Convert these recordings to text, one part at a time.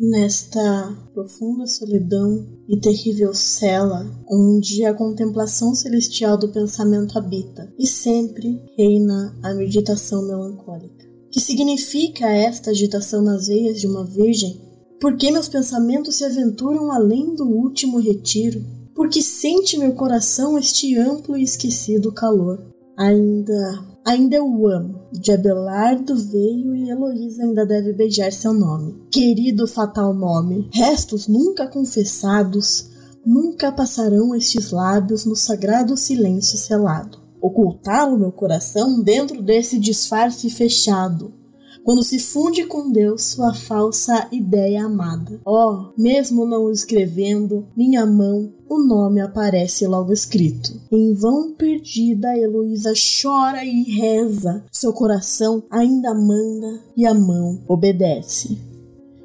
Nesta profunda solidão e terrível cela, onde a contemplação celestial do pensamento habita, e sempre reina a meditação melancólica. Que significa esta agitação nas veias de uma virgem? Por que meus pensamentos se aventuram além do último retiro? Porque sente meu coração este amplo e esquecido calor. Ainda Ainda eu amo. De Abelardo veio e Heloísa ainda deve beijar seu nome. Querido fatal nome, restos nunca confessados, nunca passarão estes lábios no sagrado silêncio selado. Ocultá-lo, meu coração, dentro desse disfarce fechado quando se funde com Deus sua falsa ideia amada. Oh, mesmo não escrevendo, minha mão, o nome aparece logo escrito. Em vão perdida, Heloísa chora e reza. Seu coração ainda manda e a mão obedece.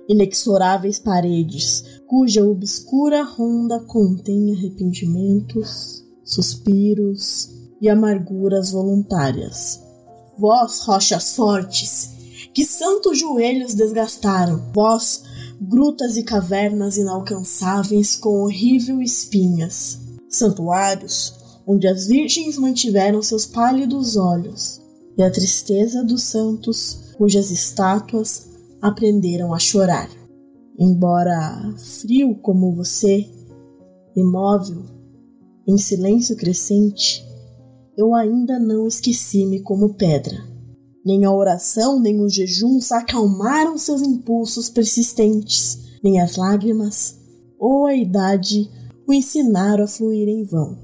Inexoráveis paredes, cuja obscura ronda contém arrependimentos, suspiros e amarguras voluntárias. Vós, rochas fortes, que santos joelhos desgastaram, vós, grutas e cavernas inalcançáveis com horrível espinhas, santuários onde as virgens mantiveram seus pálidos olhos, e a tristeza dos santos cujas estátuas aprenderam a chorar. Embora frio como você, imóvel, em silêncio crescente, eu ainda não esqueci-me como pedra. Nem a oração, nem os jejuns acalmaram seus impulsos persistentes, nem as lágrimas ou a idade o ensinaram a fluir em vão.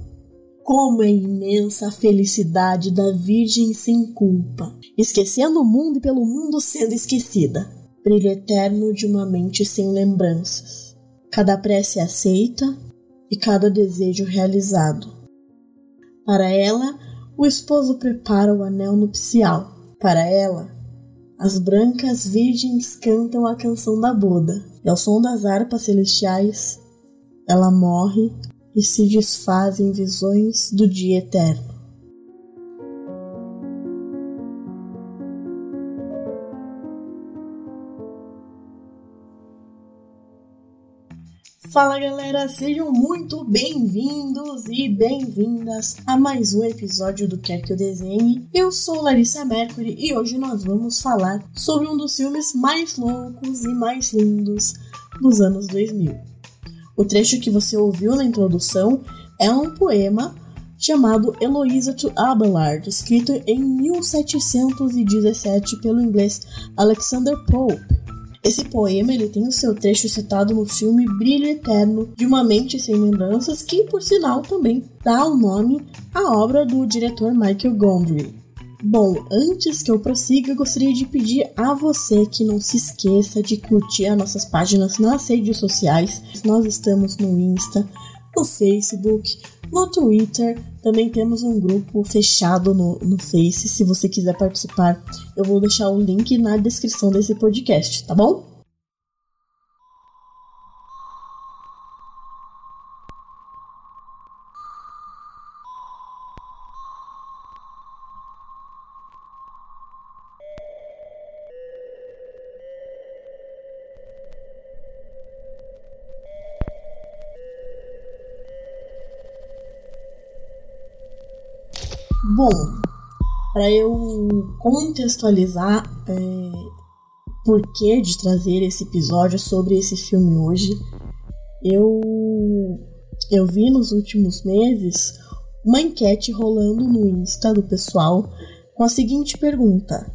Como é imensa a felicidade da Virgem sem culpa, esquecendo o mundo e pelo mundo sendo esquecida. Brilho eterno de uma mente sem lembranças. Cada prece aceita e cada desejo realizado. Para ela, o esposo prepara o anel nupcial para ela, as brancas virgens cantam a canção da boda, e ao som das harpas celestiais, ela morre e se desfaz em visões do dia eterno. Fala galera, sejam muito bem-vindos e bem-vindas a mais um episódio do Quer Que Eu Desenhe. Eu sou Larissa Mercury e hoje nós vamos falar sobre um dos filmes mais loucos e mais lindos dos anos 2000. O trecho que você ouviu na introdução é um poema chamado Eloisa to Abelard, escrito em 1717 pelo inglês Alexander Pope esse poema ele tem o seu trecho citado no filme Brilho Eterno de uma Mente Sem Lembranças, que por sinal também dá o nome à obra do diretor Michael Gondry. Bom, antes que eu prossiga, gostaria de pedir a você que não se esqueça de curtir as nossas páginas nas redes sociais. Nós estamos no Insta, no Facebook, no Twitter. Também temos um grupo fechado no, no Face. Se você quiser participar, eu vou deixar o link na descrição desse podcast, tá bom? Bom, para eu contextualizar é, porquê de trazer esse episódio sobre esse filme hoje, eu eu vi nos últimos meses uma enquete rolando no Insta do pessoal com a seguinte pergunta: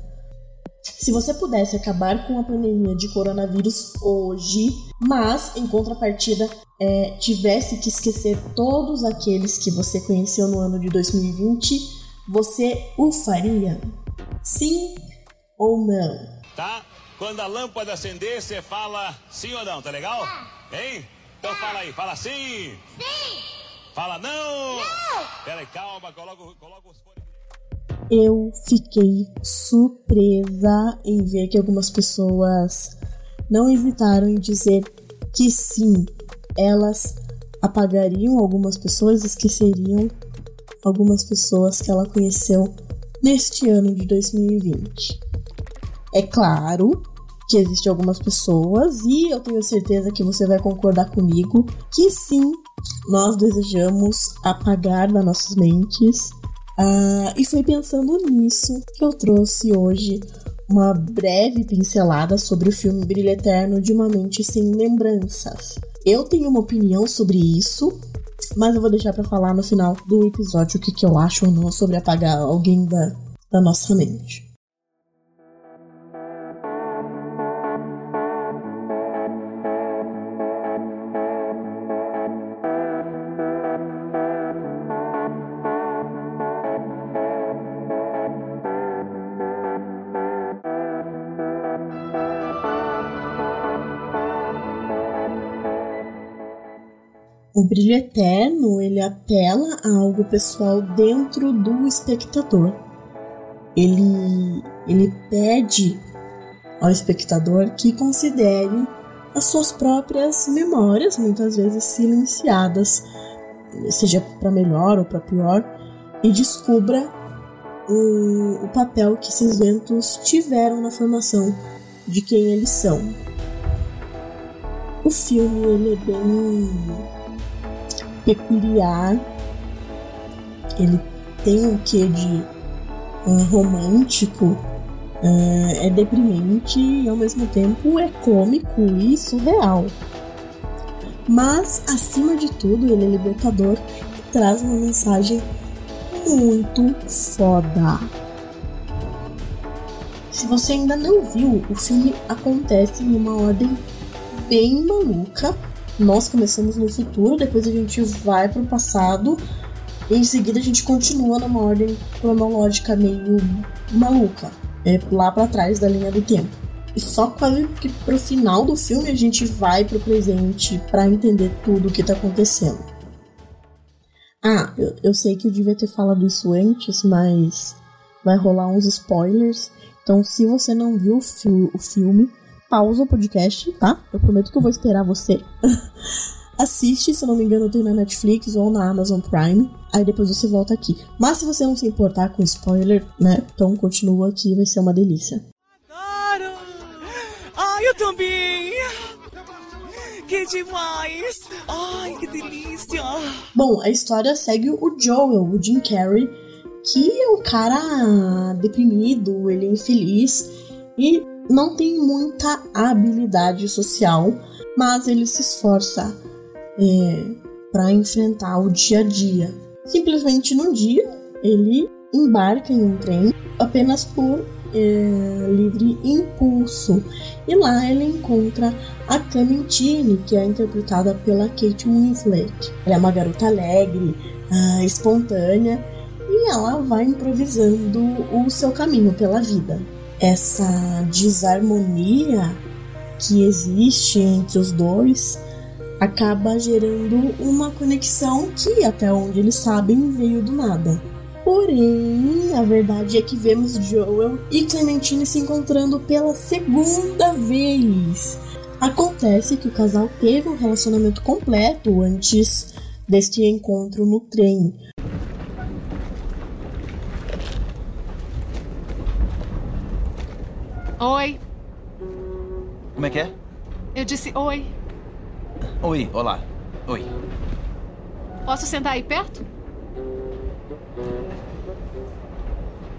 se você pudesse acabar com a pandemia de coronavírus hoje, mas em contrapartida é, tivesse que esquecer todos aqueles que você conheceu no ano de 2020 você o faria? Sim ou não? Tá? Quando a lâmpada acender, você fala sim ou não, tá legal? Tá. Hein? Então tá. fala aí, fala sim! Sim! Fala não! Não! Peraí, calma, coloca, coloca os fones. Eu fiquei surpresa em ver que algumas pessoas não hesitaram em dizer que sim, elas apagariam algumas pessoas, esqueceriam algumas pessoas que ela conheceu neste ano de 2020. É claro que existem algumas pessoas, e eu tenho certeza que você vai concordar comigo, que sim, nós desejamos apagar das nossas mentes. Uh, e foi pensando nisso que eu trouxe hoje uma breve pincelada sobre o filme Brilho Eterno de uma Mente Sem Lembranças. Eu tenho uma opinião sobre isso, mas eu vou deixar para falar no final do episódio o que, que eu acho ou não sobre apagar alguém da, da nossa mente. O brilho eterno, ele apela a algo pessoal dentro do espectador. Ele, ele pede ao espectador que considere as suas próprias memórias, muitas vezes silenciadas, seja para melhor ou para pior, e descubra o, o papel que esses ventos tiveram na formação de quem eles são. O filme ele é bem peculiar. Ele tem um quê de uh, romântico, uh, é deprimente e ao mesmo tempo é cômico e surreal. Mas, acima de tudo, ele é libertador e traz uma mensagem muito foda. Se você ainda não viu, o filme acontece em uma ordem bem maluca nós começamos no futuro, depois a gente vai para o passado, e em seguida a gente continua numa ordem cronológica meio maluca, é lá para trás da linha do tempo. E só quase que pro final do filme a gente vai pro presente para entender tudo o que tá acontecendo. Ah, eu, eu sei que eu devia ter falado isso antes, mas vai rolar uns spoilers. Então, se você não viu o, fi o filme, pausa o podcast, tá? Eu prometo que eu vou esperar você. Assiste, se não me engano, tem na Netflix ou na Amazon Prime. Aí depois você volta aqui. Mas se você não se importar com spoiler, né? Então continua aqui, vai ser uma delícia. Adoro! Ai, eu também! Que demais! Ai, que delícia! Bom, a história segue o Joel, o Jim Carrey, que é um cara deprimido, ele é infeliz e não tem muita habilidade social, mas ele se esforça é, para enfrentar o dia a dia. Simplesmente num dia ele embarca em um trem apenas por é, livre impulso e lá ele encontra a Clementine, que é interpretada pela Kate Winslet. Ela é uma garota alegre, uh, espontânea e ela vai improvisando o seu caminho pela vida essa desarmonia que existe entre os dois acaba gerando uma conexão que, até onde eles sabem, veio do nada. Porém, a verdade é que vemos Joel e Clementine se encontrando pela segunda vez. Acontece que o casal teve um relacionamento completo antes deste encontro no trem, Oi. Como é que é? Eu disse oi. Oi, olá. Oi. Posso sentar aí perto?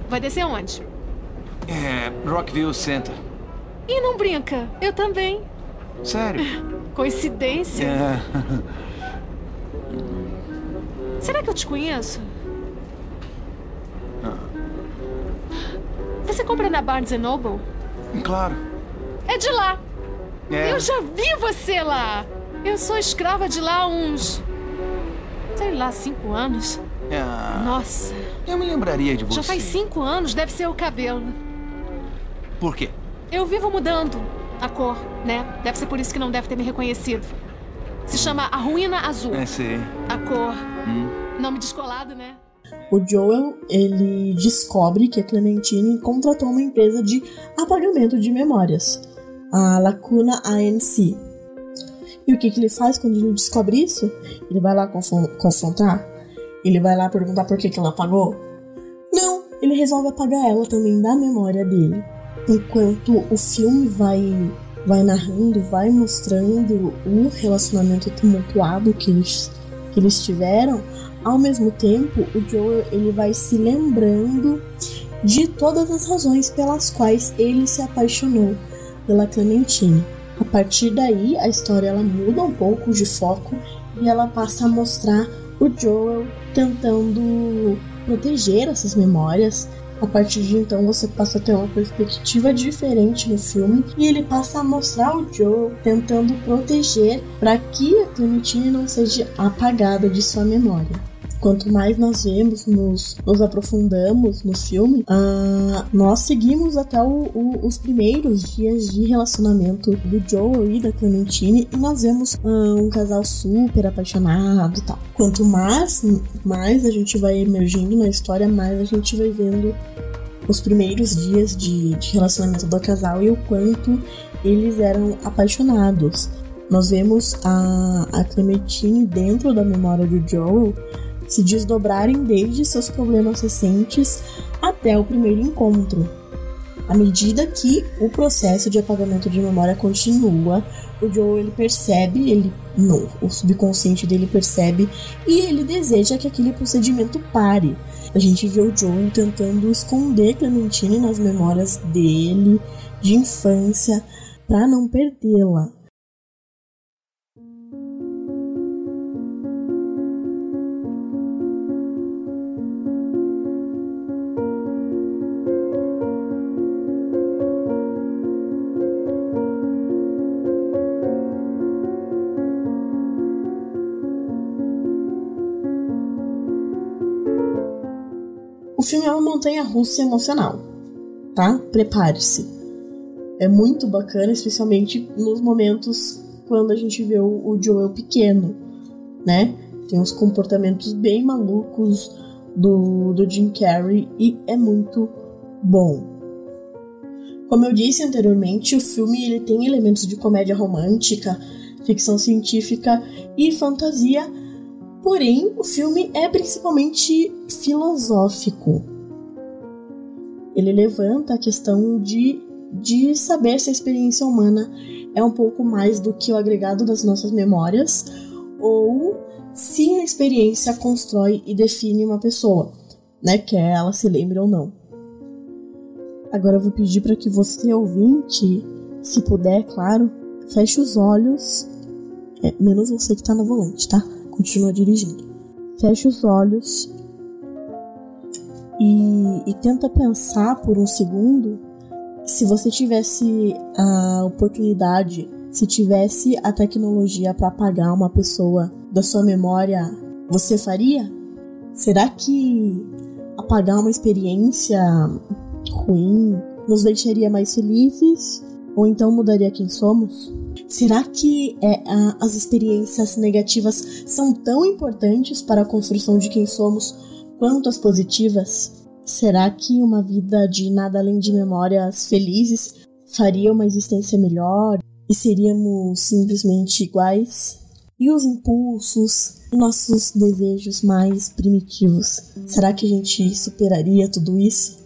Vai descer onde? É, Rockville Center. E não brinca, eu também. Sério? Coincidência. É. Será que eu te conheço? Ah. Você compra na Barnes Noble? Claro. É de lá. É. Eu já vi você lá. Eu sou escrava de lá há uns. sei lá, cinco anos. É. Nossa. Eu me lembraria de você. Já faz cinco anos, deve ser o cabelo. Por quê? Eu vivo mudando a cor, né? Deve ser por isso que não deve ter me reconhecido. Se chama A Ruína Azul. É, sei. A cor. Hum. Nome descolado, né? O Joel, ele descobre que a Clementine contratou uma empresa de apagamento de memórias, a Lacuna ANC. E o que, que ele faz quando ele descobre isso? Ele vai lá confrontar? Ele vai lá perguntar por que, que ela apagou? Não, ele resolve apagar ela também da memória dele. enquanto o filme vai vai narrando, vai mostrando o relacionamento tumultuado que eles, que eles tiveram, ao mesmo tempo o Joel ele vai se lembrando de todas as razões pelas quais ele se apaixonou pela Clementine. A partir daí, a história ela muda um pouco de foco e ela passa a mostrar o Joel tentando proteger essas memórias. A partir de então, você passa a ter uma perspectiva diferente no filme e ele passa a mostrar o Joel tentando proteger para que a Clementine não seja apagada de sua memória quanto mais nós vemos, nos, nos aprofundamos no filme, uh, nós seguimos até o, o, os primeiros dias de relacionamento do Joel e da Clementine e nós vemos uh, um casal super apaixonado e tal. Quanto mais, mais a gente vai emergindo na história, mais a gente vai vendo os primeiros dias de, de relacionamento do casal e o quanto eles eram apaixonados. Nós vemos a, a Clementine dentro da memória do Joel se desdobrarem desde seus problemas recentes até o primeiro encontro. À medida que o processo de apagamento de memória continua, o Joe ele percebe, ele não, o subconsciente dele percebe e ele deseja que aquele procedimento pare. A gente vê o Joe tentando esconder Clementine nas memórias dele de infância para não perdê-la. Filme é uma montanha russa emocional, tá? Prepare-se. É muito bacana, especialmente nos momentos quando a gente vê o, Joel pequeno, né? Tem uns comportamentos bem malucos do, do Jim Carrey e é muito bom. Como eu disse anteriormente, o filme ele tem elementos de comédia romântica, ficção científica e fantasia Porém, o filme é principalmente filosófico. Ele levanta a questão de, de saber se a experiência humana é um pouco mais do que o agregado das nossas memórias ou se a experiência constrói e define uma pessoa, né, quer ela se lembre ou não. Agora eu vou pedir para que você ouvinte, se puder, claro, feche os olhos, é, menos você que está no volante, tá? continua dirigindo. Feche os olhos e, e tenta pensar por um segundo se você tivesse a oportunidade, se tivesse a tecnologia para apagar uma pessoa da sua memória, você faria? Será que apagar uma experiência ruim nos deixaria mais felizes? Ou então mudaria quem somos? Será que é, a, as experiências negativas são tão importantes para a construção de quem somos quanto as positivas? Será que uma vida de nada além de memórias felizes faria uma existência melhor e seríamos simplesmente iguais? E os impulsos, nossos desejos mais primitivos, será que a gente superaria tudo isso?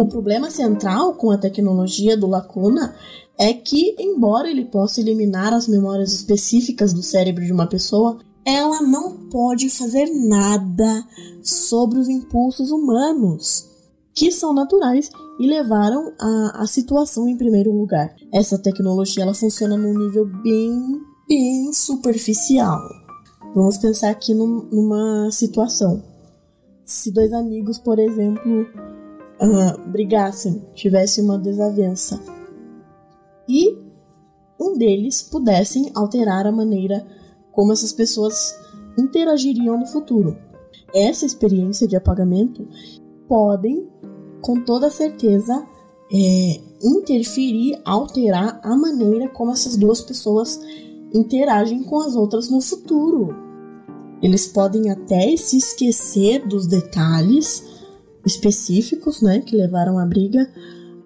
O problema central com a tecnologia do Lacuna é que, embora ele possa eliminar as memórias específicas do cérebro de uma pessoa, ela não pode fazer nada sobre os impulsos humanos, que são naturais e levaram a, a situação em primeiro lugar. Essa tecnologia ela funciona num nível bem, bem superficial. Vamos pensar aqui num, numa situação. Se dois amigos, por exemplo, uh, brigassem, tivesse uma desavença e um deles pudessem alterar a maneira como essas pessoas interagiriam no futuro. Essa experiência de apagamento podem com toda certeza é, interferir, alterar a maneira como essas duas pessoas interagem com as outras no futuro. Eles podem até se esquecer dos detalhes específicos, né, que levaram à briga,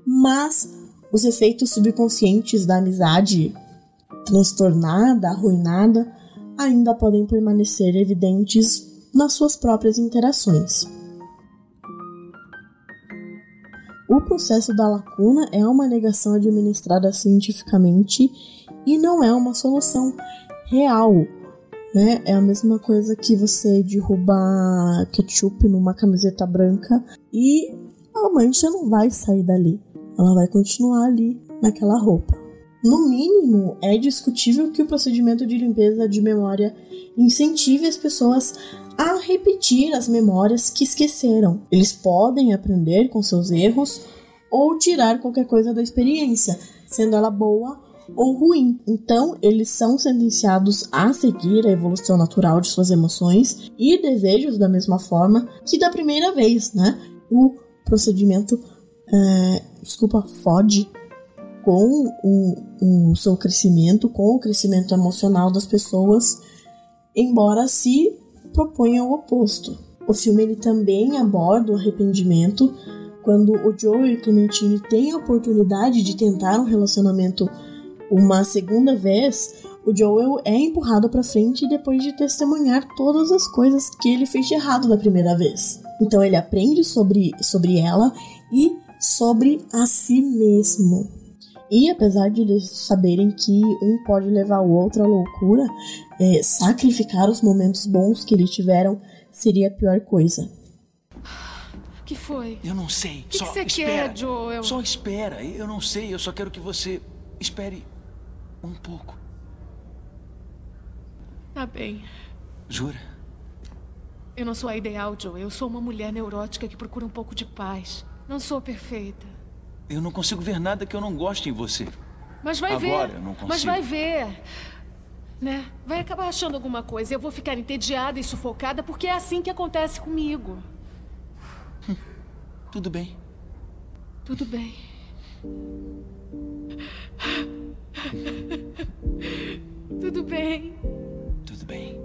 mas os efeitos subconscientes da amizade transtornada, arruinada, ainda podem permanecer evidentes nas suas próprias interações. O processo da lacuna é uma negação administrada cientificamente e não é uma solução real. Né? É a mesma coisa que você derrubar ketchup numa camiseta branca e a mancha não vai sair dali. Ela vai continuar ali naquela roupa. No mínimo, é discutível que o procedimento de limpeza de memória incentive as pessoas a repetir as memórias que esqueceram. Eles podem aprender com seus erros ou tirar qualquer coisa da experiência, sendo ela boa ou ruim. Então, eles são sentenciados a seguir a evolução natural de suas emoções e desejos da mesma forma que da primeira vez, né? O procedimento, é, desculpa, fode com o, o seu crescimento, com o crescimento emocional das pessoas, embora se proponha o oposto. O filme ele também aborda o arrependimento quando o Joe e Clementine têm a oportunidade de tentar um relacionamento uma segunda vez, o Joel é empurrado para frente depois de testemunhar todas as coisas que ele fez de errado da primeira vez. Então ele aprende sobre, sobre ela e sobre a si mesmo. E apesar de eles saberem que um pode levar o outro à loucura, é, sacrificar os momentos bons que eles tiveram seria a pior coisa. O que foi? Eu não sei. O que só que você espera. quer, Joel? Só espera. Eu não sei. Eu só quero que você espere um pouco. Tá bem. Jura? Eu não sou a ideal, Joel. Eu sou uma mulher neurótica que procura um pouco de paz. Não sou perfeita. Eu não consigo ver nada que eu não goste em você. Mas vai Agora ver. eu não consigo. Mas vai ver. Né? Vai acabar achando alguma coisa. Eu vou ficar entediada e sufocada porque é assim que acontece comigo. Tudo bem. Tudo bem. Tudo bem. Tudo bem.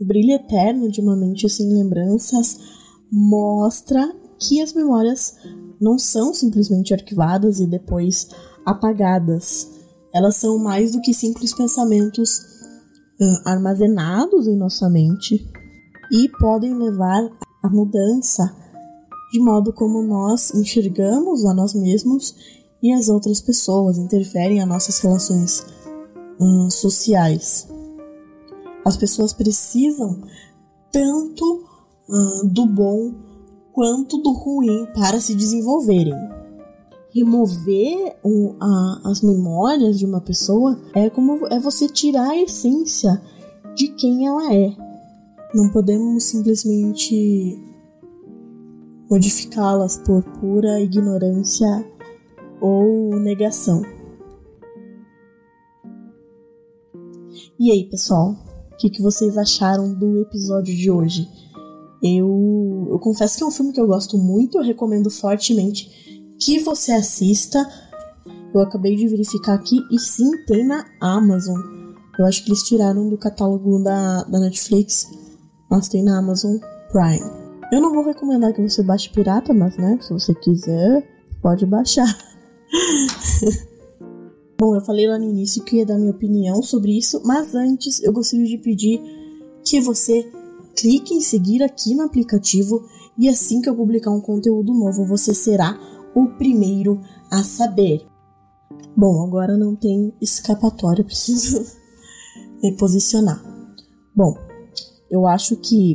O brilho eterno de uma mente sem lembranças mostra que as memórias não são simplesmente arquivadas e depois apagadas. Elas são mais do que simples pensamentos ah, armazenados em nossa mente e podem levar à mudança de modo como nós enxergamos a nós mesmos e as outras pessoas, interferem em nossas relações hum, sociais. As pessoas precisam tanto hum, do bom quanto do ruim para se desenvolverem. Remover a, as memórias de uma pessoa é como é você tirar a essência de quem ela é. Não podemos simplesmente modificá-las por pura ignorância ou negação. E aí, pessoal, o que, que vocês acharam do episódio de hoje? Eu, eu confesso que é um filme que eu gosto muito, eu recomendo fortemente que você assista. Eu acabei de verificar aqui e sim, tem na Amazon. Eu acho que eles tiraram do catálogo da, da Netflix, mas tem na Amazon Prime. Eu não vou recomendar que você baixe pirata, mas né, se você quiser, pode baixar. Bom, eu falei lá no início que ia dar minha opinião sobre isso, mas antes eu gostaria de pedir que você clique em seguir aqui no aplicativo e assim que eu publicar um conteúdo novo, você será o primeiro a saber. Bom, agora não tem escapatória, preciso me posicionar. Bom, eu acho que